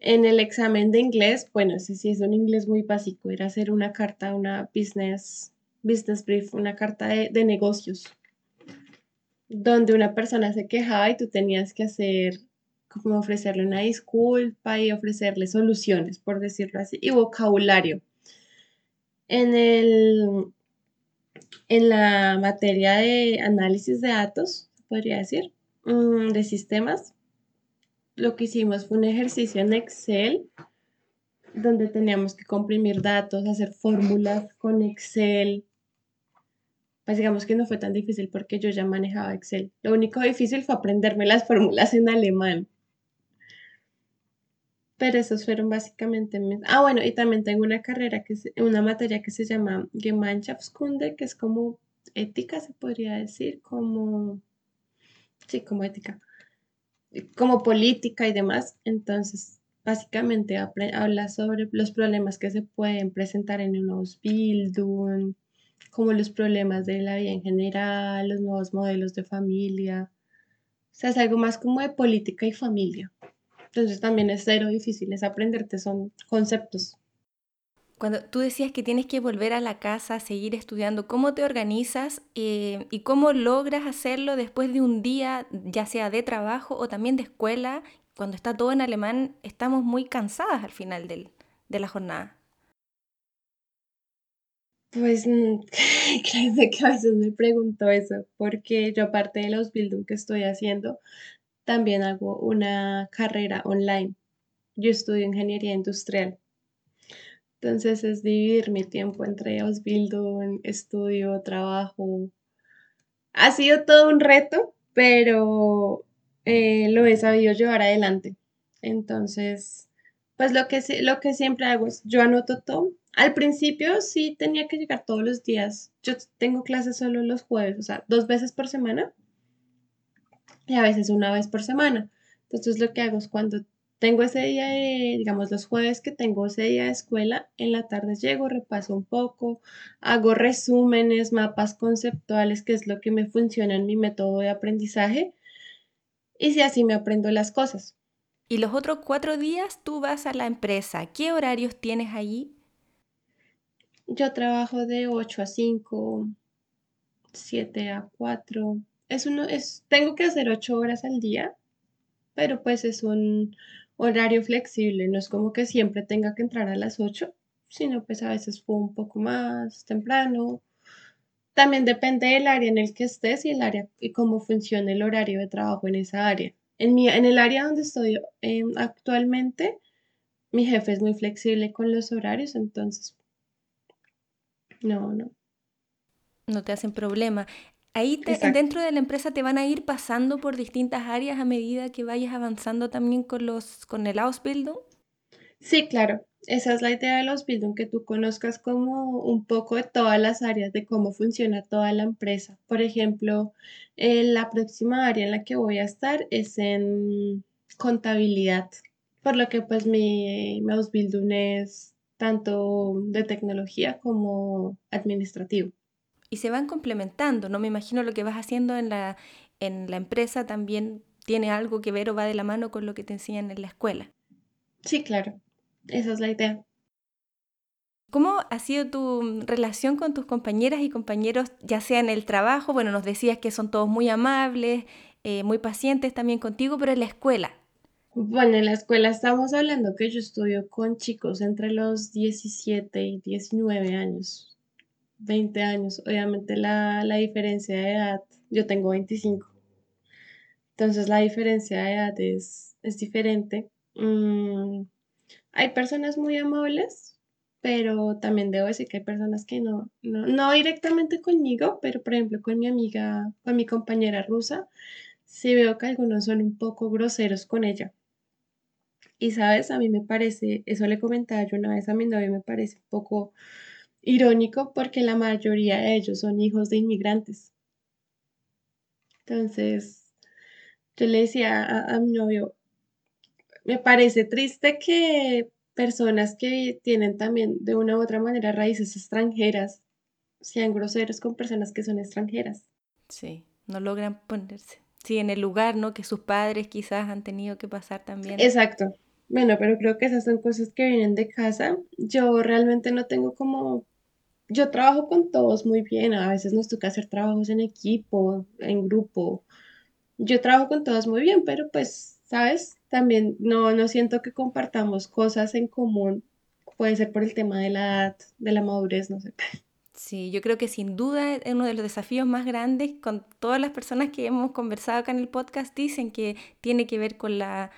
En el examen de inglés, bueno, ese sí es un inglés muy básico, era hacer una carta, una business, business brief, una carta de, de negocios, donde una persona se quejaba y tú tenías que hacer como ofrecerle una disculpa y ofrecerle soluciones, por decirlo así, y vocabulario en, el, en la materia de análisis de datos, podría decir, mm, de sistemas, lo que hicimos fue un ejercicio en Excel donde teníamos que comprimir datos, hacer fórmulas con Excel. Pues digamos que no fue tan difícil porque yo ya manejaba Excel. Lo único difícil fue aprenderme las fórmulas en alemán. Pero esos fueron básicamente Ah, bueno, y también tengo una carrera, que es una materia que se llama Gemeinschaftskunde, que es como ética, se podría decir, como... Sí, como ética. Como política y demás. Entonces, básicamente habla sobre los problemas que se pueden presentar en un Ausbildung, como los problemas de la vida en general, los nuevos modelos de familia. O sea, es algo más como de política y familia. Entonces también es cero difícil, es aprenderte, son conceptos. Cuando tú decías que tienes que volver a la casa, seguir estudiando, ¿cómo te organizas eh, y cómo logras hacerlo después de un día, ya sea de trabajo o también de escuela? Cuando está todo en alemán, estamos muy cansadas al final del, de la jornada. Pues (laughs) creo que a veces me pregunto eso, porque yo aparte de los Bildung que estoy haciendo, también hago una carrera online. Yo estudio ingeniería industrial. Entonces es dividir mi tiempo entre Ausbildung, estudio, trabajo. Ha sido todo un reto, pero eh, lo he sabido llevar adelante. Entonces, pues lo que, lo que siempre hago es, yo anoto todo. Al principio sí tenía que llegar todos los días. Yo tengo clases solo los jueves, o sea, dos veces por semana y a veces una vez por semana. Entonces lo que hago es cuando tengo ese día, de, digamos los jueves que tengo ese día de escuela, en la tarde llego, repaso un poco, hago resúmenes, mapas conceptuales, que es lo que me funciona en mi método de aprendizaje. y si así me aprendo las cosas. Y los otros cuatro días tú vas a la empresa. ¿Qué horarios tienes allí? Yo trabajo de 8 a 5, 7 a 4. Es uno, es, tengo que hacer 8 horas al día, pero pues es un horario flexible. No es como que siempre tenga que entrar a las 8, sino pues a veces fue un poco más temprano. También depende del área en el que estés y el área y cómo funciona el horario de trabajo en esa área. En, mi, en el área donde estoy em, actualmente, mi jefe es muy flexible con los horarios, entonces no, no. No te hacen problema. Ahí dentro de la empresa te van a ir pasando por distintas áreas a medida que vayas avanzando también con los con el Ausbildung. Sí, claro. Esa es la idea de los Bildung, que tú conozcas como un poco de todas las áreas de cómo funciona toda la empresa. Por ejemplo, eh, la próxima área en la que voy a estar es en contabilidad, por lo que pues mi, mi Ausbildung es tanto de tecnología como administrativo. Y se van complementando, ¿no? Me imagino lo que vas haciendo en la, en la empresa también tiene algo que ver o va de la mano con lo que te enseñan en la escuela. Sí, claro. Esa es la idea. ¿Cómo ha sido tu relación con tus compañeras y compañeros, ya sea en el trabajo? Bueno, nos decías que son todos muy amables, eh, muy pacientes también contigo, pero en la escuela. Bueno, en la escuela estamos hablando que yo estudio con chicos entre los 17 y 19 años, 20 años. Obviamente la, la diferencia de edad, yo tengo 25. Entonces la diferencia de edad es, es diferente. Mm, hay personas muy amables, pero también debo decir que hay personas que no, no, directamente conmigo, pero por ejemplo con mi amiga, con mi compañera rusa, sí veo que algunos son un poco groseros con ella. Y sabes, a mí me parece, eso le comentaba yo una vez a mi novio, me parece un poco irónico porque la mayoría de ellos son hijos de inmigrantes. Entonces, yo le decía a, a mi novio, me parece triste que personas que tienen también de una u otra manera raíces extranjeras sean groseros con personas que son extranjeras. Sí, no logran ponerse. Sí, en el lugar, ¿no? Que sus padres quizás han tenido que pasar también. Exacto. Bueno, pero creo que esas son cosas que vienen de casa. Yo realmente no tengo como... Yo trabajo con todos muy bien. A veces nos toca hacer trabajos en equipo, en grupo. Yo trabajo con todos muy bien, pero pues, ¿sabes? también no, no siento que compartamos cosas en común. Puede ser por el tema de la edad, de la madurez, no sé. Sí, yo creo que sin duda es uno de los desafíos más grandes con todas las personas que hemos conversado acá en el podcast dicen que tiene que ver con la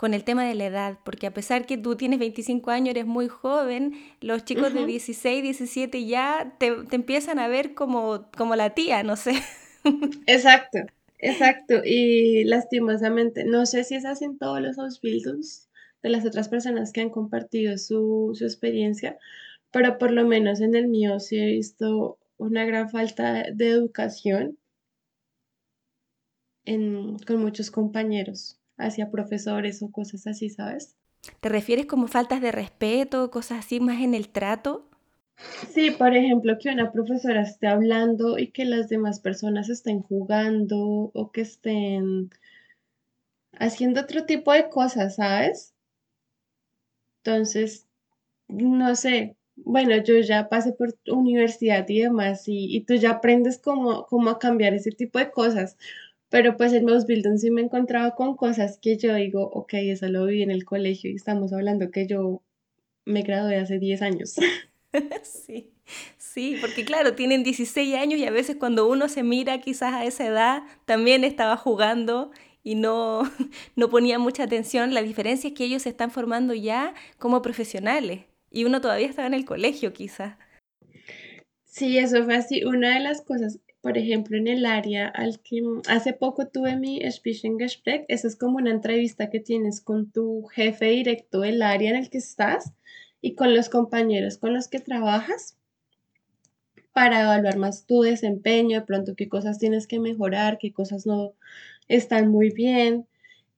con el tema de la edad, porque a pesar que tú tienes 25 años, eres muy joven, los chicos de 16, 17 ya te, te, empiezan a ver como, como la tía, no sé. (laughs) Exacto. Exacto, y lastimosamente, no sé si es así en todos los Ausbildungs de las otras personas que han compartido su, experiencia, pero por lo menos en el mío sí he visto una gran falta de educación con muchos compañeros, hacia profesores o cosas así, ¿sabes? ¿Te refieres como faltas de respeto, cosas así más en el trato? Sí, por ejemplo, que una profesora esté hablando y que las demás personas estén jugando o que estén haciendo otro tipo de cosas, ¿sabes? Entonces, no sé, bueno, yo ya pasé por universidad y demás y, tú ya aprendes cómo, cómo a cambiar ese tipo de cosas, pero pues en Building sí me he encontrado con cosas que yo digo, ok, eso lo vi en el colegio y estamos hablando que yo me gradué hace 10 años. (laughs) sí, sí, porque claro, tienen 16 años y a veces cuando uno se mira quizás a esa edad, también estaba jugando y no, (laughs) no ponía mucha atención. La diferencia es que ellos se están formando ya como profesionales y uno todavía estaba en el colegio quizás. Sí, eso fue así. Una de las cosas, por ejemplo, en el área al que hace poco tuve mi Spitzengespräch, esa es como una entrevista que tienes con tu jefe directo del área en el que estás y con los compañeros con los que trabajas para evaluar más tu desempeño, de pronto qué cosas tienes que mejorar, qué cosas no están muy bien.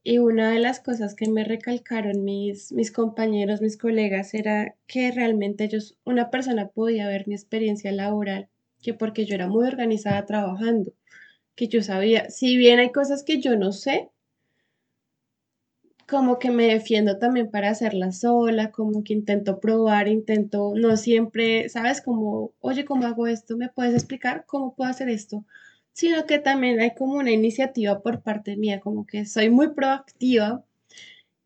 Y una de las cosas que me recalcaron mis, mis compañeros, mis colegas, era que realmente ellos, una persona podía ver mi experiencia laboral, que porque yo era muy organizada trabajando, que yo sabía, si bien hay cosas que yo no sé, como que me defiendo también para hacerla sola, como que intento probar, intento, no siempre, ¿sabes? Como, oye, ¿cómo hago esto? ¿Me puedes explicar cómo puedo hacer esto? Sino que también hay como una iniciativa por parte mía, como que soy muy proactiva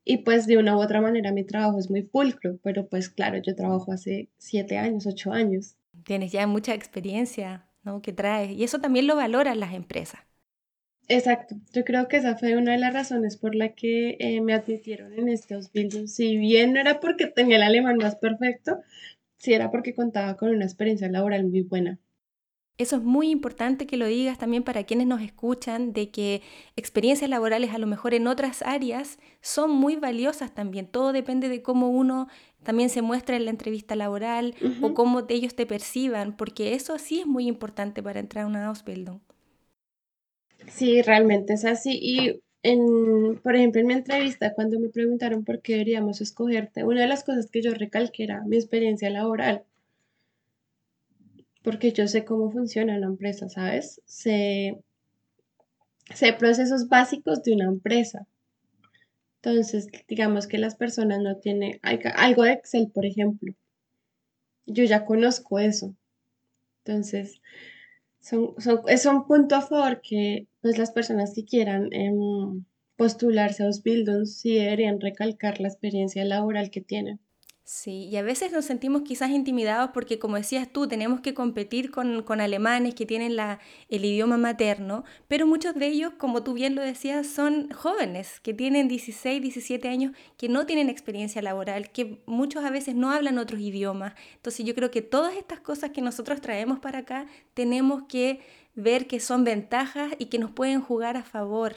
y pues de una u otra manera mi trabajo es muy pulcro, pero pues claro, yo trabajo hace siete años, ocho años. Tienes ya mucha experiencia, ¿no? Que traes y eso también lo valoran las empresas. Exacto, yo creo que esa fue una de las razones por la que eh, me admitieron en este Ausbildung. Si bien no era porque tenía el alemán más perfecto, sí era porque contaba con una experiencia laboral muy buena. Eso es muy importante que lo digas también para quienes nos escuchan, de que experiencias laborales a lo mejor en otras áreas son muy valiosas también. Todo depende de cómo uno también se muestra en la entrevista laboral o cómo ellos te perciban, porque eso sí es muy importante para entrar a una Ausbildung. Sí, realmente es así. Y en, por ejemplo, en mi entrevista, cuando me preguntaron por qué deberíamos escogerte, una de las cosas que yo recalqué era mi experiencia laboral. Porque yo sé cómo funciona una empresa, ¿sabes? Sé, sé procesos básicos de una empresa. Entonces, digamos que las personas no tienen algo de Excel, por ejemplo. Yo ya conozco eso. Entonces, son, es un punto a favor que pues, las personas que quieran em, postularse a los buildings sí deberían recalcar la experiencia laboral que tienen. Sí, y a veces nos sentimos quizás intimidados porque, como decías tú, tenemos que competir con, alemanes que tienen la, el idioma materno, pero muchos de ellos, como tú bien lo decías, son jóvenes que tienen 16, 17 años, que no tienen experiencia laboral, que muchos a veces no hablan otros idiomas. Entonces yo creo que todas estas cosas que nosotros traemos para acá tenemos que ver que son ventajas y que nos pueden jugar a favor.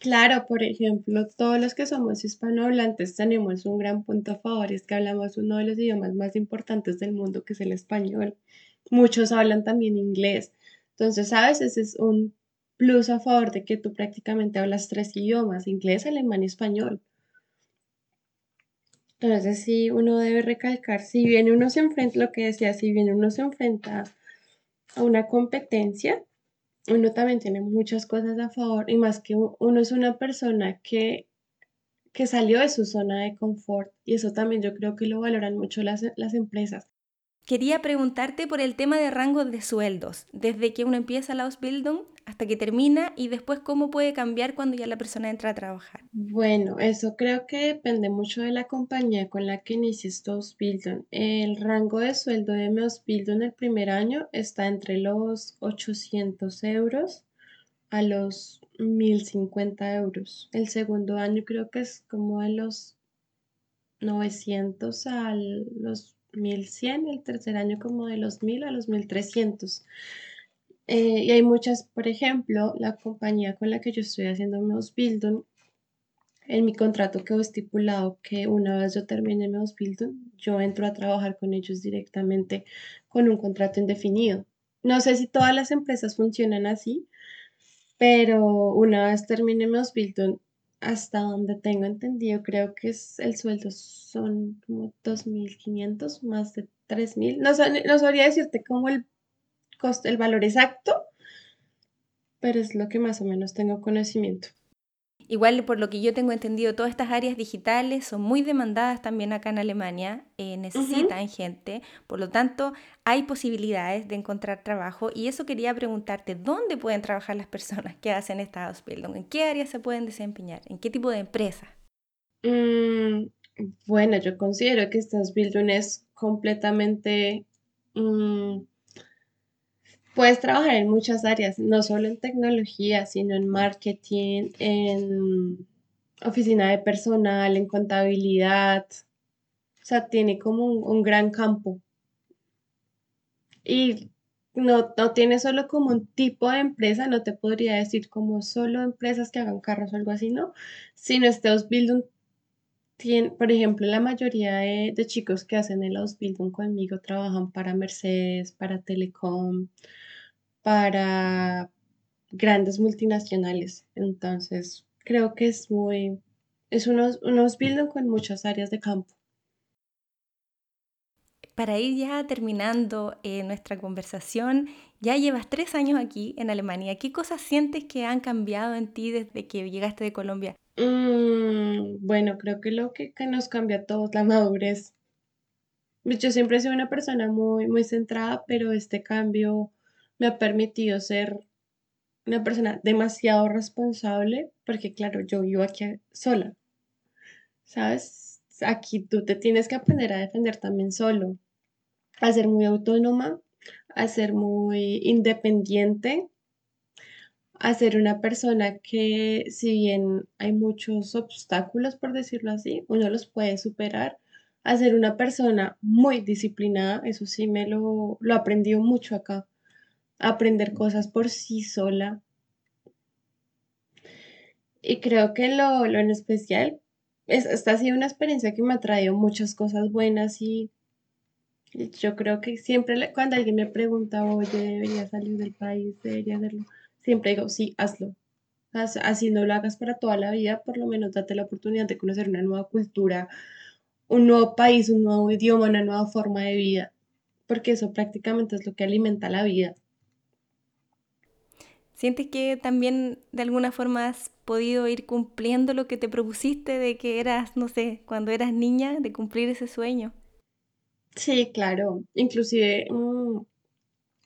Claro, por ejemplo, todos los que somos hispanohablantes tenemos un gran punto a favor, es que hablamos uno de los idiomas más importantes del mundo, que es el español. Muchos hablan también inglés. Entonces, ¿sabes? Ese es un plus a favor de que tú prácticamente hablas tres idiomas, inglés, alemán y español. Entonces, sí, uno debe recalcar, si bien uno se enfrenta, lo que decía, si bien uno se enfrenta a una competencia, uno también tiene muchas cosas a favor y más que uno es una persona que, que salió de su zona de confort y eso también yo creo que lo valoran mucho las, las empresas. Quería preguntarte por el tema de rangos de sueldos, desde que uno empieza la Ausbildung hasta que termina y después cómo puede cambiar cuando ya la persona entra a trabajar. Bueno, eso creo que depende mucho de la compañía con la que inicies tu Ausbildung. El rango de sueldo de mi Ausbildung el primer año está entre los 800 euros a los 1050 euros. El segundo año creo que es como de los 900 a los 1100, el tercer año como de los 1000 a los 1300. Eh, y hay muchas, por ejemplo, la compañía con la que yo estoy haciendo mi Ausbildung, en mi contrato quedó estipulado que una vez yo termine mi Ausbildung, yo entro a trabajar con ellos directamente con un contrato indefinido. No sé si todas las empresas funcionan así, pero una vez termine mi Ausbildung, hasta donde tengo entendido, creo que es el sueldo son como 2.500, más de 3.000. No, no sabría decirte cómo el costo, el valor exacto, pero es lo que más o menos tengo conocimiento. Igual, por lo que yo tengo entendido, todas estas áreas digitales son muy demandadas también acá en Alemania, eh, necesitan gente, por lo tanto, hay posibilidades de encontrar trabajo y eso quería preguntarte, ¿dónde pueden trabajar las personas que hacen esta Ausbildung? ¿En qué áreas se pueden desempeñar? ¿En qué tipo de empresa? Mm, bueno, yo considero que esta Ausbildung es completamente... Mm, Puedes trabajar en muchas áreas, no solo en tecnología, sino en marketing, en oficina de personal, en contabilidad. O sea, tiene como un, gran campo. Y no, no tiene solo como un tipo de empresa, no te podría decir como solo empresas que hagan carros o algo así, ¿no? Sino este Ausbildung tiene, por ejemplo, la mayoría de, de chicos que hacen el Ausbildung conmigo trabajan para Mercedes, para Telecom, para grandes multinacionales. Entonces, creo que es muy, es unos, unos building con muchas áreas de campo. para ir ya terminando eh, nuestra conversación, ya llevas tres años aquí en Alemania. ¿Qué cosas sientes que han cambiado en ti desde que llegaste de Colombia? Mm, bueno, creo que lo que, que nos cambia a todos, la madurez. Yo siempre he sido una persona muy, muy centrada, pero este cambio me ha permitido ser una persona demasiado responsable, porque claro, yo vivo aquí sola, ¿sabes? Aquí tú te tienes que aprender a defender también solo, a ser muy autónoma, a ser muy independiente, a ser una persona que si bien hay muchos obstáculos, por decirlo así, uno los puede superar, a ser una persona muy disciplinada, eso sí me lo, lo aprendido mucho acá, aprender cosas por sí sola. Y creo que lo, lo en especial, es, esta ha sido una experiencia que me ha traído muchas cosas buenas y yo creo que siempre cuando alguien me pregunta, oye, debería salir del país, debería hacerlo, siempre digo, sí, hazlo. Así no lo hagas para toda la vida, por lo menos date la oportunidad de conocer una nueva cultura, un nuevo país, un nuevo idioma, una nueva forma de vida, porque eso prácticamente es lo que alimenta la vida. ¿Sientes que también de alguna forma has podido ir cumpliendo lo que te propusiste de que eras, no sé, cuando eras niña, de cumplir ese sueño? Sí, claro. Inclusive, mm,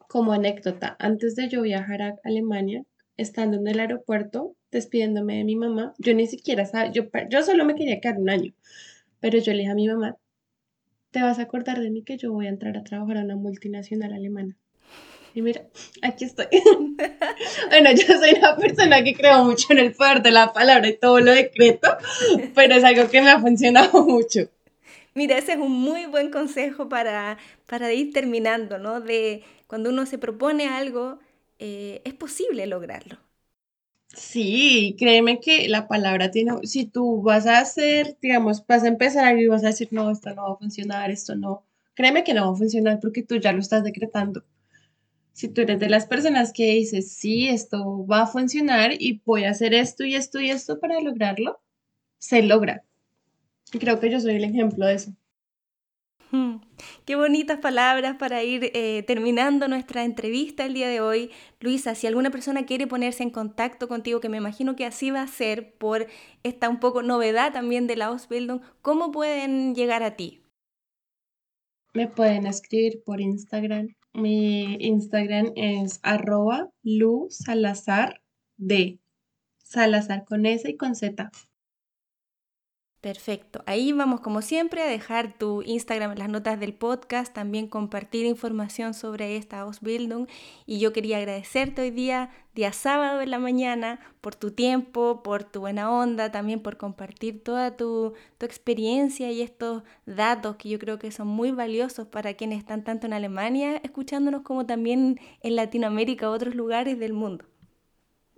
como anécdota, antes de yo viajar a Alemania, estando en el aeropuerto, despidiéndome de mi mamá, yo ni siquiera sabía, yo, yo solo me quería quedar un año, pero yo le dije a mi mamá, te vas a acordar de mí que yo voy a entrar a trabajar a una multinacional alemana. Y mira, aquí estoy. (laughs) bueno, yo soy una persona que creo mucho en el poder de la palabra y todo lo decreto, pero es algo que me ha funcionado (laughs) mucho. Mira, ese es un muy buen consejo para, para ir terminando, ¿no? De cuando uno se propone algo, eh, es posible lograrlo. Sí, créeme que la palabra tiene, si tú vas a hacer, digamos, vas a empezar y vas a decir, no, esto no va a funcionar, esto no, créeme que no va a funcionar porque tú ya lo estás decretando. Si tú eres de las personas que dices, sí, esto va a funcionar y voy a hacer esto y esto y esto para lograrlo, se logra. Y creo que yo soy el ejemplo de eso. Mm, qué bonitas palabras para ir eh, terminando nuestra entrevista el día de hoy. Luisa, si alguna persona quiere ponerse en contacto contigo, que me imagino que así va a ser por esta un poco novedad también de la Ausbildung, ¿cómo pueden llegar a ti? Me pueden escribir por Instagram. Mi Instagram es arroba Lu Salazar de Salazar con S y con Z. Perfecto. Ahí vamos como siempre a dejar tu Instagram en las notas del podcast, también compartir información sobre esta Ausbildung. Y yo quería agradecerte hoy día, día sábado en la mañana, por tu tiempo, por tu buena onda, también por compartir toda tu, tu experiencia y estos datos que yo creo que son muy valiosos para quienes están tanto en Alemania escuchándonos como también en Latinoamérica u otros lugares del mundo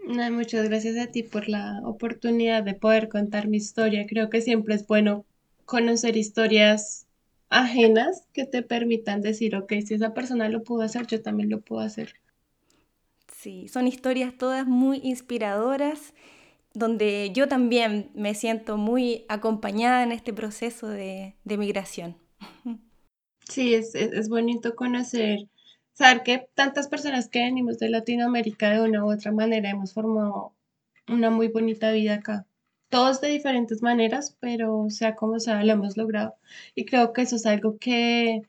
muchas gracias a ti por la oportunidad de poder contar mi historia. Creo que siempre es bueno conocer historias ajenas que te permitan decir, ok, si esa persona lo pudo hacer, yo también lo puedo hacer. Sí, son historias todas muy inspiradoras, donde yo también me siento muy acompañada en este proceso de, migración. Sí, es, es bonito conocer saber que tantas personas que venimos de Latinoamérica de una u otra manera hemos formado una muy bonita vida acá. Todos de diferentes maneras, pero sea como sea, lo hemos logrado. Y creo que eso es algo que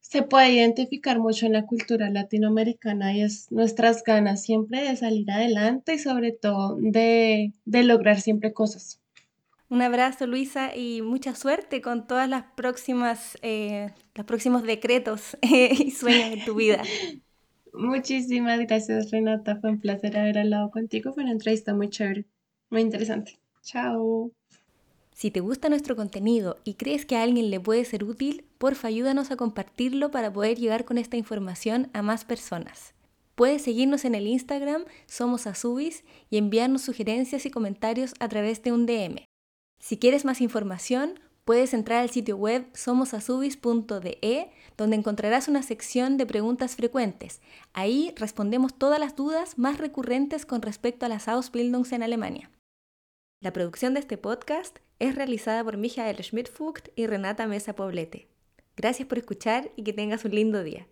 se puede identificar mucho en la cultura latinoamericana y es nuestras ganas siempre de salir adelante y sobre todo de, de lograr siempre cosas. Un abrazo, Luisa, y mucha suerte con todas las próximas, eh, los próximos decretos (laughs) y sueños de tu vida. (laughs) Muchísimas gracias, Renata. Fue un placer haber hablado contigo. Fue una entrevista muy chévere, muy interesante. Chao. Si te gusta nuestro contenido y crees que a alguien le puede ser útil, porfa ayúdanos a compartirlo para poder llegar con esta información a más personas. Puedes seguirnos en el Instagram Somos Azubis y enviarnos sugerencias y comentarios a través de un DM. Si quieres más información, puedes entrar al sitio web somosasubis.de, donde encontrarás una sección de preguntas frecuentes. Ahí respondemos todas las dudas más recurrentes con respecto a las Ausbildungs en Alemania. La producción de este podcast es realizada por Michael Schmidt-Fugt y Renata Mesa Poblete. Gracias por escuchar y que tengas un lindo día.